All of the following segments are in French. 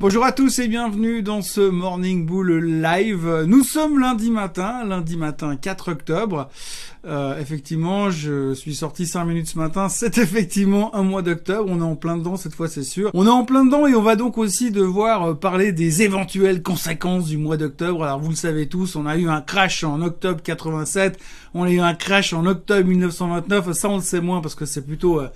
Bonjour à tous et bienvenue dans ce Morning Bull Live. Nous sommes lundi matin, lundi matin 4 octobre. Euh, effectivement, je suis sorti 5 minutes ce matin. C'est effectivement un mois d'octobre. On est en plein dedans cette fois, c'est sûr. On est en plein dedans et on va donc aussi devoir euh, parler des éventuelles conséquences du mois d'octobre. Alors vous le savez tous, on a eu un crash en octobre 87. On a eu un crash en octobre 1929. Ça, on le sait moins parce que c'est plutôt... Euh,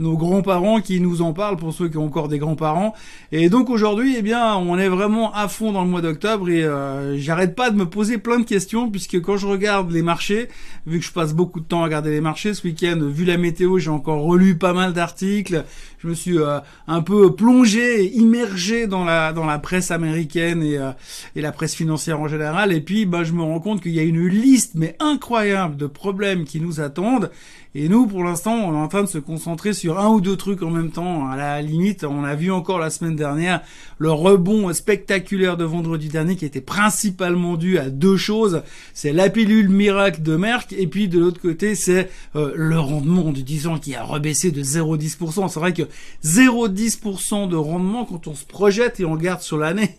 nos grands-parents qui nous en parlent pour ceux qui ont encore des grands-parents. Et donc aujourd'hui, eh bien, on est vraiment à fond dans le mois d'octobre et euh, j'arrête pas de me poser plein de questions puisque quand je regarde les marchés, vu que je passe beaucoup de temps à regarder les marchés ce week-end, vu la météo, j'ai encore relu pas mal d'articles. Je me suis euh, un peu plongé, immergé dans la dans la presse américaine et euh, et la presse financière en général. Et puis, bah, je me rends compte qu'il y a une liste mais incroyable de problèmes qui nous attendent. Et nous, pour l'instant, on est en train de se concentrer sur un ou deux trucs en même temps. À la limite, on a vu encore la semaine dernière le rebond spectaculaire de vendredi dernier qui était principalement dû à deux choses. C'est la pilule miracle de Merck et puis de l'autre côté, c'est euh, le rendement du 10 ans qui a rebaissé de 0,10%. C'est vrai que 0,10% de rendement quand on se projette et on regarde sur l'année,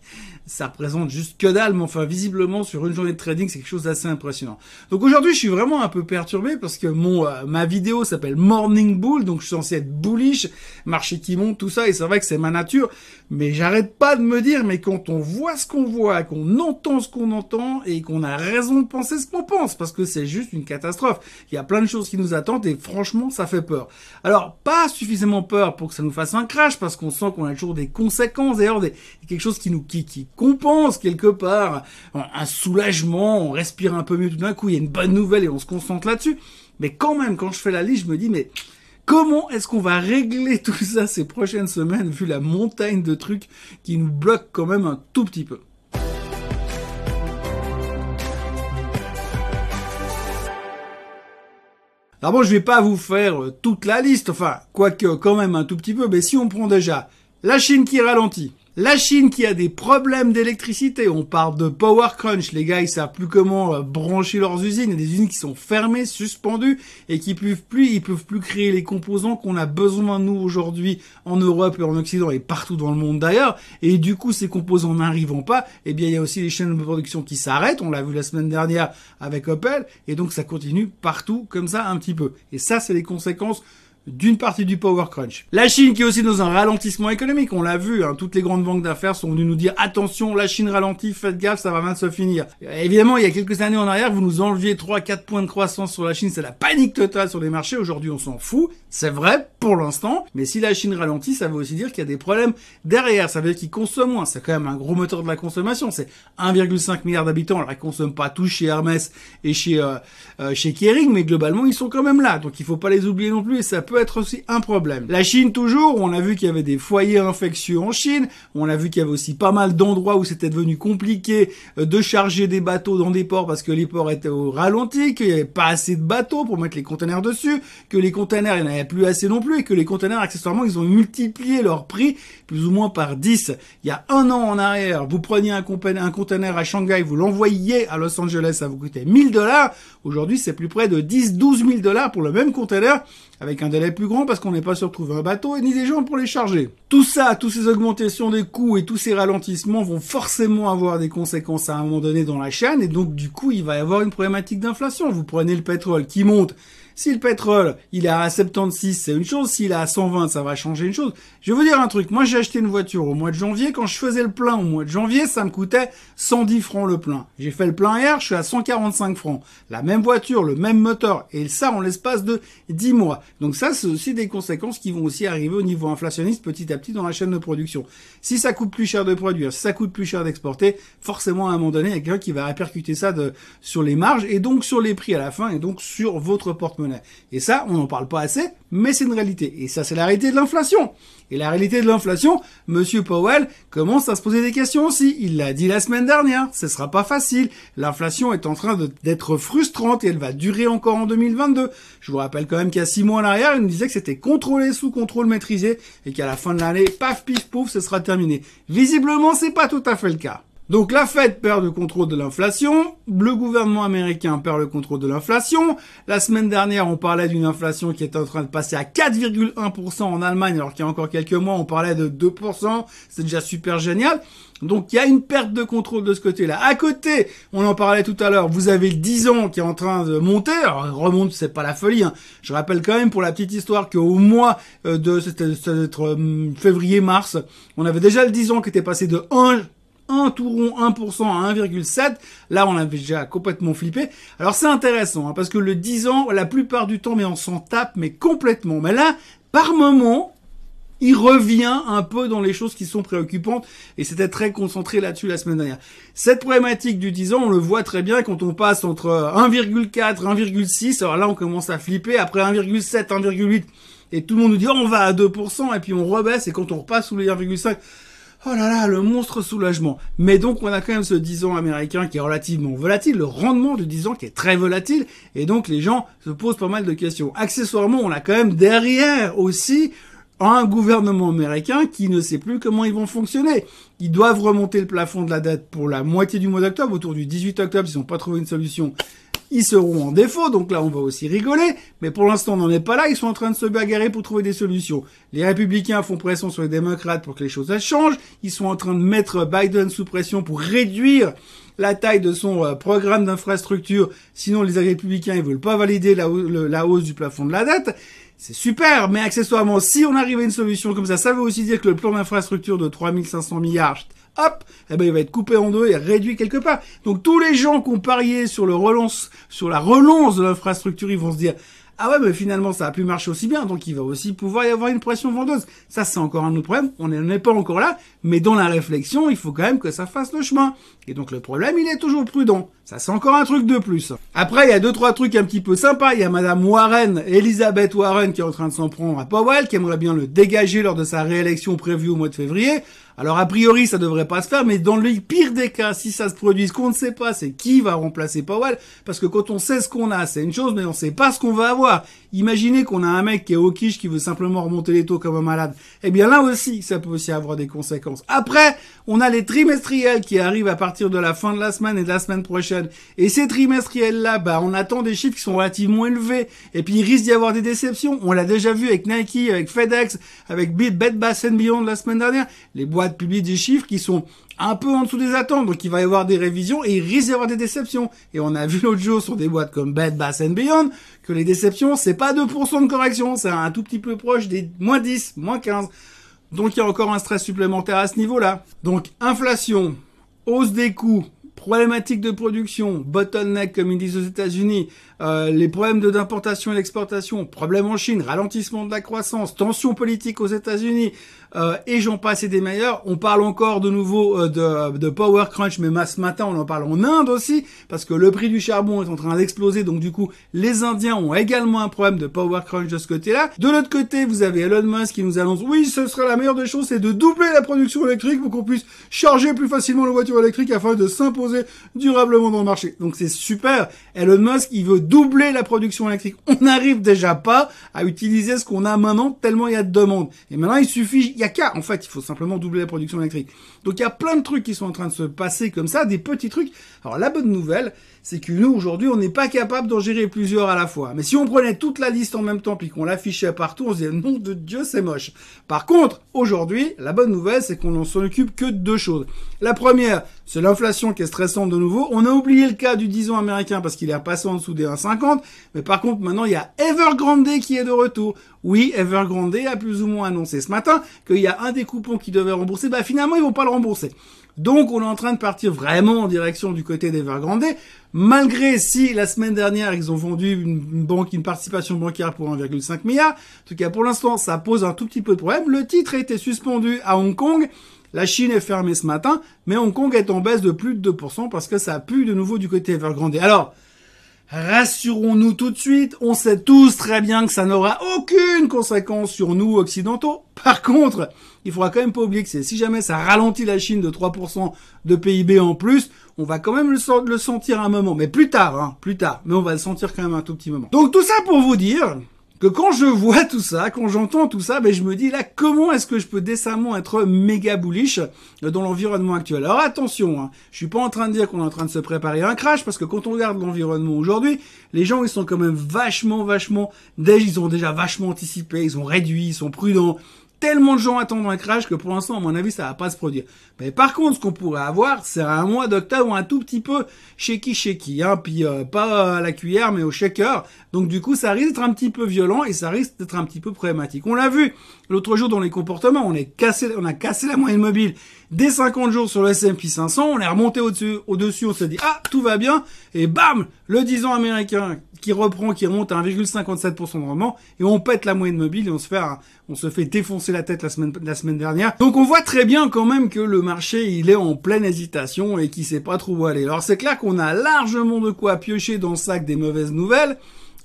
ça représente juste que dalle, mais enfin visiblement sur une journée de trading, c'est quelque chose d'assez impressionnant. Donc aujourd'hui, je suis vraiment un peu perturbé parce que mon euh, ma vidéo s'appelle Morning Bull, donc je suis censé être bullish, marché qui monte, tout ça, et c'est vrai que c'est ma nature, mais j'arrête pas de me dire, mais quand on voit ce qu'on voit, qu'on entend ce qu'on entend, et qu'on a raison de penser ce qu'on pense, parce que c'est juste une catastrophe. Il y a plein de choses qui nous attendent, et franchement, ça fait peur. Alors, pas suffisamment peur pour que ça nous fasse un crash, parce qu'on sent qu'on a toujours des conséquences, d'ailleurs, quelque chose qui nous qui, qui compense quelque part un soulagement, on respire un peu mieux tout d'un coup, il y a une bonne nouvelle et on se concentre là-dessus. Mais quand même, quand je fais la liste, je me dis, mais comment est-ce qu'on va régler tout ça ces prochaines semaines, vu la montagne de trucs qui nous bloquent quand même un tout petit peu? Alors bon, je vais pas vous faire euh, toute la liste, enfin, quoique quand même un tout petit peu, mais si on prend déjà la Chine qui ralentit, la Chine qui a des problèmes d'électricité, on parle de power crunch, les gars ils savent plus comment euh, brancher leurs usines, il y a des usines qui sont fermées, suspendues et qui peuvent plus, ils peuvent plus créer les composants qu'on a besoin nous aujourd'hui en Europe et en Occident et partout dans le monde d'ailleurs. Et du coup ces composants n'arrivant pas, eh bien il y a aussi les chaînes de production qui s'arrêtent, on l'a vu la semaine dernière avec Opel. Et donc ça continue partout comme ça un petit peu. Et ça c'est les conséquences d'une partie du power crunch. La Chine qui est aussi dans un ralentissement économique, on l'a vu, hein, toutes les grandes banques d'affaires sont venues nous dire attention, la Chine ralentit, faites gaffe, ça va mal se finir. Évidemment, il y a quelques années en arrière, vous nous enleviez 3-4 points de croissance sur la Chine, c'est la panique totale sur les marchés. Aujourd'hui, on s'en fout, c'est vrai pour l'instant, mais si la Chine ralentit, ça veut aussi dire qu'il y a des problèmes derrière, ça veut dire qu'ils consomment moins, c'est quand même un gros moteur de la consommation, c'est 1,5 milliard d'habitants, alors ils consomment pas tous chez Hermès et chez euh, euh, chez Kering, mais globalement ils sont quand même là, donc il faut pas les oublier non plus être aussi un problème. La Chine toujours, on a vu qu'il y avait des foyers infectieux en Chine, on a vu qu'il y avait aussi pas mal d'endroits où c'était devenu compliqué euh, de charger des bateaux dans des ports parce que les ports étaient au ralenti, qu'il n'y avait pas assez de bateaux pour mettre les conteneurs dessus, que les conteneurs il n'y en avait plus assez non plus et que les conteneurs accessoirement ils ont multiplié leur prix plus ou moins par 10. Il y a un an en arrière, vous preniez un, un conteneur à Shanghai, vous l'envoyiez à Los Angeles, ça vous coûtait 1000 dollars. Aujourd'hui, c'est plus près de 10, 12 000 dollars pour le même conteneur avec un délai plus grand parce qu'on n'est pas sûr de trouver un bateau et ni des gens pour les charger. Tout ça, toutes ces augmentations des coûts et tous ces ralentissements vont forcément avoir des conséquences à un moment donné dans la chaîne et donc du coup, il va y avoir une problématique d'inflation. Vous prenez le pétrole qui monte si le pétrole, il est à 76, c'est une chose. S'il est à 120, ça va changer une chose. Je vais vous dire un truc. Moi, j'ai acheté une voiture au mois de janvier. Quand je faisais le plein au mois de janvier, ça me coûtait 110 francs le plein. J'ai fait le plein hier, je suis à 145 francs. La même voiture, le même moteur. Et ça, en l'espace de 10 mois. Donc ça, c'est aussi des conséquences qui vont aussi arriver au niveau inflationniste petit à petit dans la chaîne de production. Si ça coûte plus cher de produire, si ça coûte plus cher d'exporter, forcément, à un moment donné, il y a quelqu'un qui va répercuter ça de, sur les marges et donc sur les prix à la fin et donc sur votre Et ça, on n'en parle pas assez, mais c'est une réalité. Et ça, c'est la réalité de l'inflation. Et la réalité de l'inflation, Monsieur Powell commence à se poser des questions aussi. Il l'a dit la semaine dernière. Ce sera pas facile. L'inflation est en train d'être frustrante et elle va durer encore en 2022. Je vous rappelle quand même qu'il y a six mois en arrière, il nous disait que c'était contrôlé sous contrôle maîtrisé et qu'à la fin de l'année, paf, pif, pouf, ce sera terminé. Visiblement, c'est pas tout à fait le cas. Donc la Fed perd le contrôle de l'inflation, le gouvernement américain perd le contrôle de l'inflation. La semaine dernière, on parlait d'une inflation qui est en train de passer à 4,1% en Allemagne, alors qu'il y a encore quelques mois, on parlait de 2%. C'est déjà super génial. Donc il y a une perte de contrôle de ce côté-là. À côté, on en parlait tout à l'heure, vous avez le 10 ans qui est en train de monter. Alors remonte, c'est pas la folie. Hein. Je rappelle quand même pour la petite histoire qu'au mois euh, de euh, février-mars, on avait déjà le 10 ans qui était passé de 1 un tout rond 1% à 1,7. Là, on avait déjà complètement flippé. Alors c'est intéressant, hein, parce que le 10 ans, la plupart du temps, mais on s'en tape, mais complètement. Mais là, par moment, il revient un peu dans les choses qui sont préoccupantes et c'était très concentré là-dessus la semaine dernière. Cette problématique du 10 ans, on le voit très bien quand on passe entre 1,4, 1,6, alors là on commence à flipper, après 1,7, 1,8 et tout le monde nous dit oh, on va à 2% et puis on rebaisse et quand on repasse sous les 1,5, Oh là là, le monstre soulagement. Mais donc on a quand même ce 10 ans américain qui est relativement volatile, le rendement du 10 ans qui est très volatile, et donc les gens se posent pas mal de questions. Accessoirement, on a quand même derrière aussi un gouvernement américain qui ne sait plus comment ils vont fonctionner. Ils doivent remonter le plafond de la dette pour la moitié du mois d'octobre, autour du 18 octobre, s'ils n'ont pas trouvé une solution. Ils seront en défaut, donc là on va aussi rigoler, mais pour l'instant on n'en est pas là, ils sont en train de se bagarrer pour trouver des solutions. Les républicains font pression sur les démocrates pour que les choses changent, ils sont en train de mettre Biden sous pression pour réduire la taille de son euh, programme d'infrastructure, sinon les républicains ils veulent pas valider la, la hausse du plafond de la dette. C'est super, mais accessoirement, si on arrive à une solution comme ça, ça veut aussi dire que le plan d'infrastructure de 3500 milliards, hop, eh ben, il va être coupé en deux et réduit quelque part. Donc, tous les gens qui ont parié sur le relance, sur la relance de l'infrastructure, ils vont se dire, ah ouais, mais finalement, ça a pu marcher aussi bien, donc il va aussi pouvoir y avoir une pression vendeuse. Ça, c'est encore un autre problème. On n'en est pas encore là, mais dans la réflexion, il faut quand même que ça fasse le chemin. Et donc, le problème, il est toujours prudent. Ça, c'est encore un truc de plus. Après, il y a deux, trois trucs un petit peu sympas. Il y a Madame Warren, Elizabeth Warren, qui est en train de s'en prendre à Powell, qui aimerait bien le dégager lors de sa réélection prévue au mois de février. Alors a priori ça devrait pas se faire, mais dans le pire des cas, si ça se produit, ce qu'on ne sait pas, c'est qui va remplacer Powell, parce que quand on sait ce qu'on a, c'est une chose, mais on sait pas ce qu'on va avoir. Imaginez qu'on a un mec qui est au quiche, qui veut simplement remonter les taux comme un malade. Eh bien là aussi, ça peut aussi avoir des conséquences. Après, on a les trimestriels qui arrivent à partir de la fin de la semaine et de la semaine prochaine. Et ces trimestriels-là, bah, on attend des chiffres qui sont relativement élevés. Et puis il risque d'y avoir des déceptions. On l'a déjà vu avec Nike, avec FedEx, avec Bed Bath Beyond la semaine dernière. Les publie des chiffres qui sont un peu en dessous des attentes. Donc il va y avoir des révisions et il risque d'y avoir des déceptions. Et on a vu l'autre jour sur des boîtes comme Bed Bath Beyond que les déceptions, c'est pas 2% de correction, c'est un tout petit peu proche des moins 10, moins 15. Donc il y a encore un stress supplémentaire à ce niveau-là. Donc inflation, hausse des coûts, problématiques de production, bottleneck comme ils disent aux États-Unis, euh, les problèmes d'importation et d'exportation, problèmes en Chine, ralentissement de la croissance, tensions politiques aux États-Unis, euh, et j'en passe et des meilleurs. On parle encore de nouveau euh, de, de, power crunch, mais ce matin on en parle en Inde aussi, parce que le prix du charbon est en train d'exploser, donc du coup les Indiens ont également un problème de power crunch de ce côté-là. De l'autre côté, vous avez Elon Musk qui nous annonce, oui, ce sera la meilleure des choses, c'est de doubler la production électrique pour qu'on puisse charger plus facilement les voitures électriques afin de s'imposer durablement dans le marché. Donc c'est super. Elon Musk, il veut doubler la production électrique. On n'arrive déjà pas à utiliser ce qu'on a maintenant tellement il y a de demandes. Et maintenant, il suffit, il y a qu'à, en fait, il faut simplement doubler la production électrique. Donc il y a plein de trucs qui sont en train de se passer comme ça, des petits trucs. Alors la bonne nouvelle, c'est que nous, aujourd'hui, on n'est pas capable d'en gérer plusieurs à la fois. Mais si on prenait toute la liste en même temps, puis qu'on l'affichait partout, on se disait, nom de Dieu, c'est moche. Par contre, aujourd'hui, la bonne nouvelle, c'est qu'on n'en s'en occupe que de deux choses. La première, c'est l'inflation qui est de nouveau. On a oublié le cas du 10 ans américain parce qu'il est passé en dessous des 1,50. Mais par contre, maintenant, il y a Evergrande qui est de retour. Oui, Evergrande a plus ou moins annoncé ce matin qu'il y a un des coupons qui devait rembourser. Bah, finalement, ils vont pas le rembourser. Donc on est en train de partir vraiment en direction du côté d'Evergrande, malgré si la semaine dernière ils ont vendu une, banque, une participation bancaire pour 1,5 milliard. En tout cas pour l'instant ça pose un tout petit peu de problème. Le titre a été suspendu à Hong Kong. La Chine est fermée ce matin, mais Hong Kong est en baisse de plus de 2% parce que ça a pu de nouveau du côté Evergrande. Alors, Rassurons-nous tout de suite, on sait tous très bien que ça n'aura aucune conséquence sur nous occidentaux. Par contre, il faudra quand même pas oublier que si jamais ça ralentit la Chine de 3% de PIB en plus, on va quand même le sentir un moment. Mais plus tard, hein, plus tard. Mais on va le sentir quand même un tout petit moment. Donc tout ça pour vous dire que quand je vois tout ça, quand j'entends tout ça, ben je me dis là comment est-ce que je peux décemment être méga bullish dans l'environnement actuel? Alors attention, hein, je suis pas en train de dire qu'on est en train de se préparer à un crash parce que quand on regarde l'environnement aujourd'hui, les gens ils sont quand même vachement vachement déjà ils ont déjà vachement anticipé, ils ont réduit, ils sont prudents, tellement de gens attendent un crash que pour l'instant, à mon avis, ça va pas se produire. Mais par contre, ce qu'on pourrait avoir, c'est un mois d'octobre un tout petit peu shaky shaky, hein, puis euh, pas à la cuillère, mais au shaker. Donc du coup, ça risque d'être un petit peu violent et ça risque d'être un petit peu problématique. On l'a vu l'autre jour dans les comportements, on est cassé, on a cassé la moyenne mobile dès 50 jours sur le S&P 500, on est remonté au-dessus, au-dessus, on s'est dit ah tout va bien et bam, le 10 ans américain qui reprend, qui remonte à 1,57% de rendement, et on pète la moyenne mobile et on se fait, on se fait défoncer la tête la semaine, la semaine dernière. Donc on voit très bien quand même que le marché, il est en pleine hésitation et qu'il sait pas trop où aller. Alors c'est clair qu'on a largement de quoi piocher dans le sac des mauvaises nouvelles,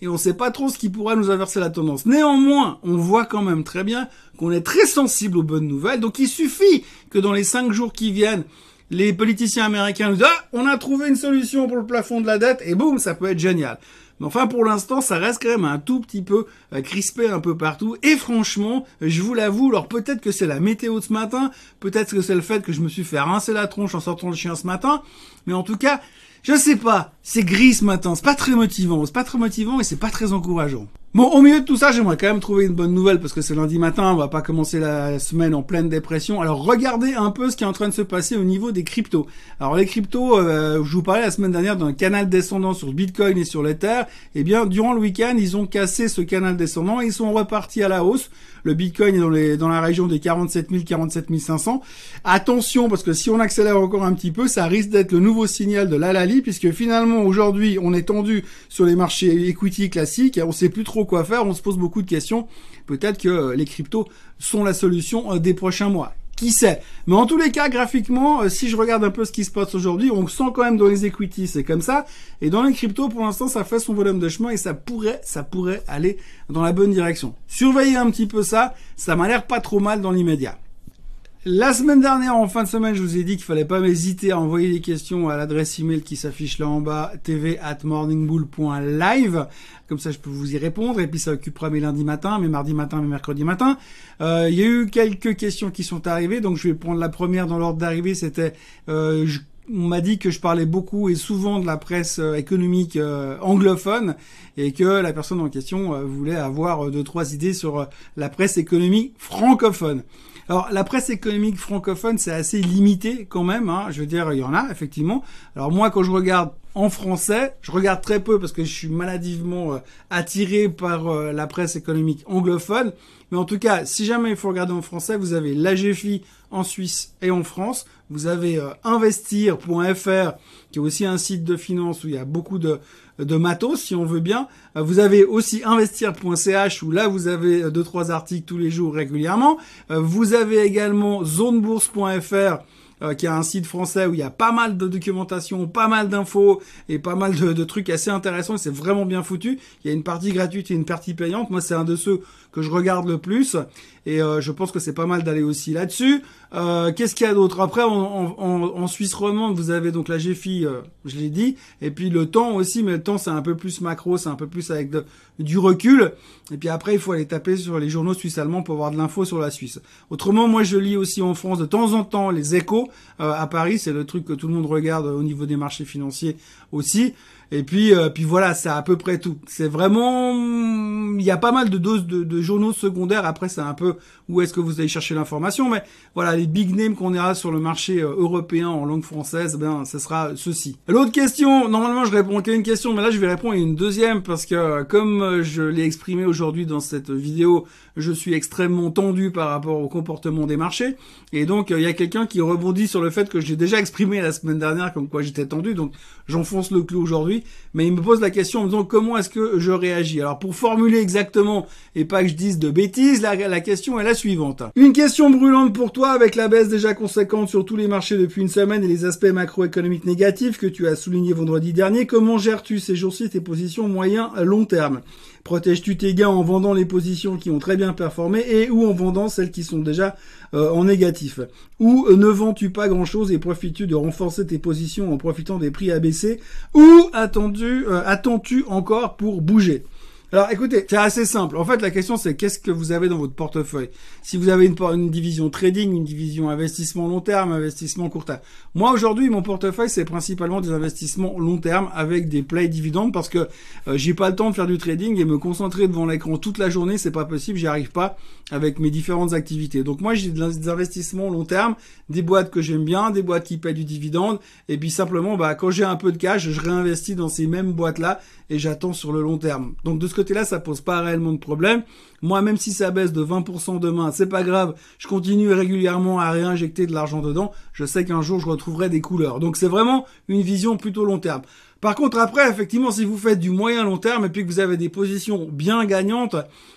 et on sait pas trop ce qui pourra nous inverser la tendance. Néanmoins, on voit quand même très bien qu'on est très sensible aux bonnes nouvelles, donc il suffit que dans les cinq jours qui viennent, les politiciens américains nous disent ah, on a trouvé une solution pour le plafond de la dette et boum ça peut être génial. Mais enfin, pour l'instant, ça reste quand même un tout petit peu euh, crispé un peu partout. Et franchement, je vous l'avoue, alors peut-être que c'est la météo de ce matin, peut-être que c'est le fait que je me suis fait rincer la tronche en sortant le chien ce matin, mais en tout cas, je sais pas, c'est gris ce matin, c'est pas très motivant, c'est pas très motivant et c'est pas très encourageant. Bon, au milieu de tout ça, j'aimerais quand même trouver une bonne nouvelle parce que c'est lundi matin, on va pas commencer la semaine en pleine dépression. Alors regardez un peu ce qui est en train de se passer au niveau des cryptos. Alors les cryptos, euh, je vous parlais la semaine dernière d'un canal descendant sur Bitcoin et sur l'Ether. Eh bien, durant le week-end, ils ont cassé ce canal descendant et ils sont repartis à la hausse. Le Bitcoin est dans, la région des 47 000, 47 500. Attention, parce que si on accélère encore un petit peu, ça risque d'être le nouveau signal de l'Alali, puisque finalement, aujourd'hui, on est tendu sur les marchés equity classiques, et on sait plus trop quoi faire, on se pose beaucoup de questions. Peut-être que les cryptos sont la solution euh, des prochains mois. Qui sait? Mais en tous les cas, graphiquement, euh, si je regarde un peu ce qui se passe aujourd'hui, on sent quand même dans les equities, c'est comme ça. Et dans les cryptos, pour l'instant, ça fait son volume de chemin et ça pourrait, ça pourrait aller dans la bonne direction. Surveillez un petit peu ça, ça m'a l'air pas trop mal dans l'immédiat. La semaine dernière, en fin de semaine, je vous ai dit qu'il fallait pas m'hésiter à envoyer des questions à l'adresse email qui s'affiche là en bas, tv at morningbull.live. Comme ça, je peux vous y répondre. Et puis, ça occupera mes lundis matins, mes mardis matins, mes mercredis matins. Euh, il y a eu quelques questions qui sont arrivées. Donc, je vais prendre la première dans l'ordre d'arrivée. C'était, euh, on m'a dit que je parlais beaucoup et souvent de la presse euh, économique anglophone et que la personne en question voulait avoir deux trois idées sur la presse économique francophone. Alors la presse économique francophone, c'est assez limité quand même. Hein. Je veux dire, il y en a effectivement. Alors moi, quand je regarde en français, je regarde très peu parce que je suis maladivement euh, attiré par euh, la presse économique anglophone. Mais en tout cas, si jamais il faut regarder en français, vous avez l'AGFI en Suisse et en France. Vous avez euh, investir.fr, qui est aussi un site de finance où il y a beaucoup de, de matos, si on veut bien. Vous avez aussi investir.ch, où là, vous avez deux, trois articles tous les jours régulièrement. Vous avez également zonebourse.fr, qui est un site français où il y a pas mal de documentation, pas mal d'infos et pas mal de, de trucs assez intéressants. C'est vraiment bien foutu. Il y a une partie gratuite et une partie payante. Moi, c'est un de ceux que je regarde le plus et euh, je pense que c'est pas mal d'aller aussi là-dessus. Euh, Qu'est-ce qu'il y a d'autre? Après, en, en, Suisse romande, vous avez donc la GFI, euh, je l'ai dit, et puis le temps aussi, mais le temps c'est un peu plus macro, c'est un peu plus avec de, du recul. Et puis après, il faut aller taper sur les journaux suisses allemands pour avoir de l'info sur la Suisse. Autrement, moi je lis aussi en France de temps en temps les échos euh, à Paris, c'est le truc que tout le monde regarde au niveau des marchés financiers aussi. Et puis, euh, puis voilà, c'est à peu près tout. C'est vraiment, il y a pas mal de doses de, journaux secondaires. Après, c'est un peu où est-ce que vous allez chercher l'information, mais voilà, les big names qu'on aura sur le marché euh, européen en langue française, ben, ce sera ceci. L'autre question, normalement, je réponds qu'à une question, mais là, je vais répondre à une deuxième parce que, comme je l'ai exprimé aujourd'hui dans cette vidéo, je suis extrêmement tendu par rapport au comportement des marchés, et donc il y a quelqu'un qui rebondit sur le fait que j'ai déjà exprimé la semaine dernière comme quoi j'étais tendu, donc j'enfonce le clou aujourd'hui mais il me pose la question en me disant comment est-ce que je réagis? Alors pour formuler exactement et pas que je dise de bêtises, la, question est la suivante. Une question brûlante pour toi avec la baisse déjà conséquente sur tous les marchés depuis une semaine et les aspects macroéconomiques négatifs que tu as souligné vendredi dernier. Comment gères-tu ces jours-ci tes positions moyen à long terme? Protèges-tu tes gains en vendant les positions qui ont très bien performé et ou en vendant celles qui sont déjà euh, en négatif. Ou euh, ne vends-tu pas grand-chose et profites-tu de renforcer tes positions en profitant des prix abaissés Ou attends-tu euh, encore pour bouger? Alors écoutez, c'est assez simple. En fait, la question c'est qu'est-ce que vous avez dans votre portefeuille? Si vous avez une, division trading, une division investissement long terme, investissement court terme. Moi aujourd'hui, mon portefeuille c'est principalement des investissements long terme avec des plays dividendes parce que euh, j'ai pas le temps de faire du trading et me concentrer devant l'écran toute la journée, c'est pas possible, j'y arrive pas avec mes différentes activités. Donc moi j'ai des investissements long terme, des boîtes que j'aime bien, des boîtes qui paient du dividende et puis simplement bah quand j'ai un peu de cash, je réinvestis dans ces mêmes boîtes là et j'attends sur le long terme. Côté-là, ça pose pas réellement de problème. Moi, même si ça baisse de 20% demain, c'est pas grave. Je continue régulièrement à réinjecter de l'argent dedans. Je sais qu'un jour, je retrouverai des couleurs. Donc c'est vraiment une vision plutôt long terme. Par contre, après, effectivement, si vous faites du moyen long terme et puis que vous avez des positions bien gagnantes,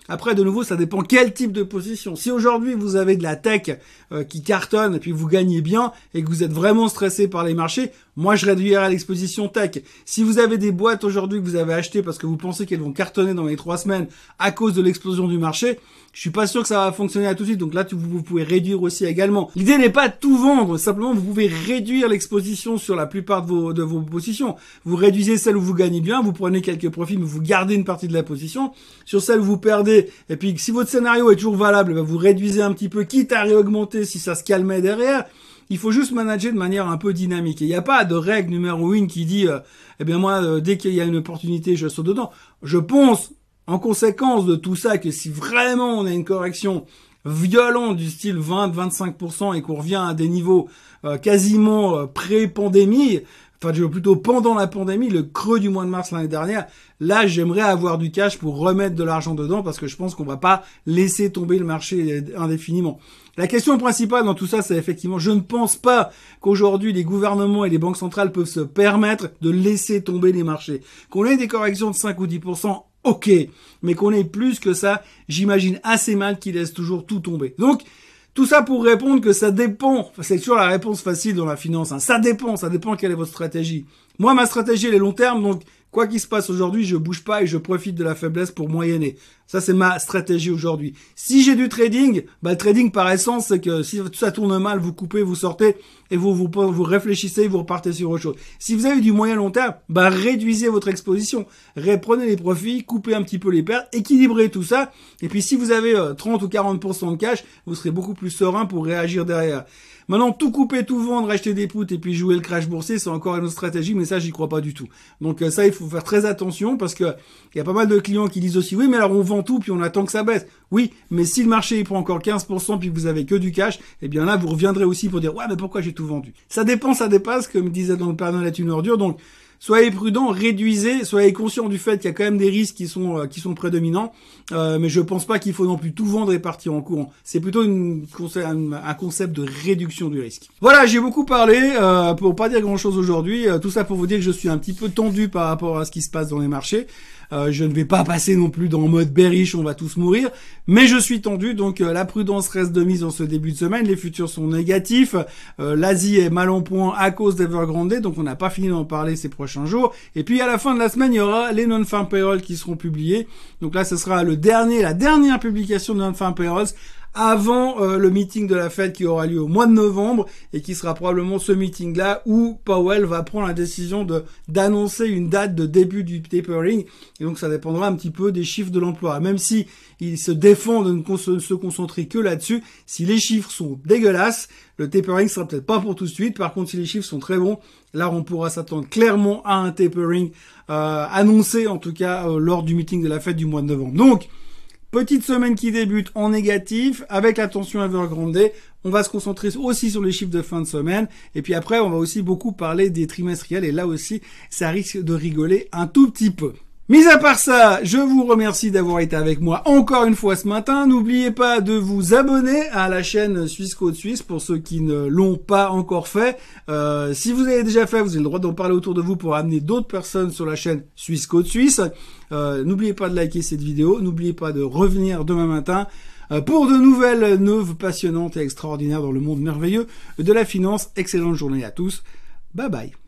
après, de nouveau, ça dépend quel type de position. Si aujourd'hui vous avez de la tech euh, qui cartonne et puis vous gagnez bien et que vous êtes vraiment stressé par les marchés, moi je réduirais l'exposition tech. Si vous avez des boîtes aujourd'hui que vous avez achetées parce que vous pensez qu'elles vont cartonner dans les trois semaines à cause de l'explosion du marché, je suis pas sûr que ça va fonctionner à tout de suite. Donc là, vous, pouvez réduire aussi également. L'idée n'est pas de tout vendre. Simplement, vous pouvez réduire l'exposition sur la plupart de vos, de vos positions. Vous réduisez celle où vous gagnez bien, vous prenez quelques profits, mais vous gardez une partie de la position. Sur celle où vous perdez, et puis si votre scénario est toujours valable, ben, vous réduisez un petit peu, quitte à réaugmenter si ça se calmait derrière. Il faut juste manager de manière un peu dynamique. il n'y a pas de règle numéro une qui dit, euh, eh bien moi, euh, dès qu'il y a une opportunité, je saute dedans. Je pense en conséquence de tout ça, que si vraiment on a une correction violente du style 20-25% et qu'on revient à des niveaux euh, quasiment euh, pré-pandémie, enfin je veux plutôt pendant la pandémie, le creux du mois de mars l'année dernière, là j'aimerais avoir du cash pour remettre de l'argent dedans parce que je pense qu'on va pas laisser tomber le marché indéfiniment. La question principale dans tout ça, c'est effectivement, je ne pense pas qu'aujourd'hui les gouvernements et les banques centrales peuvent se permettre de laisser tomber les marchés. Qu'on ait des corrections de 5 ou 10%, ok. Mais qu'on ait plus que ça, j'imagine assez mal qu'il laisse toujours tout tomber. Donc, tout ça pour répondre que ça dépend. C'est toujours la réponse facile dans la finance. Hein. Ça dépend, ça dépend quelle est votre stratégie. Moi, ma stratégie, elle est long terme, donc quoi qu'il se passe aujourd'hui, je bouge pas et je profite de la faiblesse pour moyenner. Ça, c'est ma stratégie aujourd'hui. Si j'ai du trading, bah, le trading par essence, c'est que si ça tourne mal, vous coupez, vous sortez et vous, vous, vous réfléchissez, vous repartez sur autre chose. Si vous avez du moyen long terme, bah, réduisez votre exposition. Reprenez les profits, coupez un petit peu les pertes, équilibrez tout ça. Et puis, si vous avez 30 euh, ou 40% de cash, vous serez beaucoup plus serein pour réagir derrière. Maintenant, tout couper, tout vendre, acheter des poutres et puis jouer le crash boursier, c'est encore une autre stratégie, mais ça, j'y crois pas du tout. Donc euh, ça, il faut faire très attention parce que il y a pas mal de clients qui disent aussi, oui, mais alors on vend tout puis on attend que ça baisse. Oui, mais si le marché il prend encore 15% puis que vous avez que du cash, eh bien là, vous reviendrez aussi pour dire, ouais, mais pourquoi j'ai tout vendu? Ça dépend, ça dépasse, comme disait dans le Père Noël est une ordure. Donc soyez prudents, réduisez, soyez conscients du fait qu'il y a quand même des risques qui sont euh, qui sont prédominants, euh, mais je pense pas qu'il faut non plus tout vendre et partir en courant. C'est plutôt une, un, concept de réduction du risque. Voilà, j'ai beaucoup parlé euh, pour pas dire grand chose aujourd'hui. Euh, tout ça pour vous dire que je suis un petit peu tendu par rapport à ce qui se passe dans les marchés. Euh, je ne vais pas passer non plus dans mode bearish, on va tous mourir, mais je suis tendu, donc euh, la prudence reste de mise en ce début de semaine. Les futurs sont négatifs. Euh, L'Asie est mal en point à cause d'Evergrande, donc on n'a pas fini d'en parler ces prochains jours. Et puis à la fin de la semaine, il y aura les non-farm payrolls qui seront publiés. Donc là, ce sera le dernier, la dernière publication de non-farm payrolls avant euh, le meeting de la Fed qui aura lieu au mois de novembre et qui sera probablement ce meeting-là où Powell va prendre la décision de d'annoncer une date de début du tapering et donc ça dépendra un petit peu des chiffres de l'emploi. Même si il se défend de ne se concentrer que là-dessus, si les chiffres sont dégueulasses, le tapering sera peut-être pas pour tout de suite. Par contre, si les chiffres sont très bons, là on pourra s'attendre clairement à un tapering euh, annoncé en tout cas euh, lors du meeting de la Fed du mois de novembre. Donc Petite semaine qui débute en négatif avec l'attention Evergrande. On va se concentrer aussi sur les chiffres de fin de semaine. Et puis après, on va aussi beaucoup parler des trimestriels. Et là aussi, ça risque de rigoler un tout petit peu. Mis à part ça, je vous remercie d'avoir été avec moi encore une fois ce matin. N'oubliez pas de vous abonner à la chaîne Suisse Code Suisse pour ceux qui ne l'ont pas encore fait. Euh, si vous avez déjà fait, vous avez le droit d'en parler autour de vous pour amener d'autres personnes sur la chaîne Suisse Code Suisse. Euh, n'oubliez pas de liker cette vidéo. N'oubliez pas de revenir demain matin euh, pour de nouvelles neuves passionnantes et extraordinaires dans le monde merveilleux de la finance. Excellente journée à tous. Bye bye.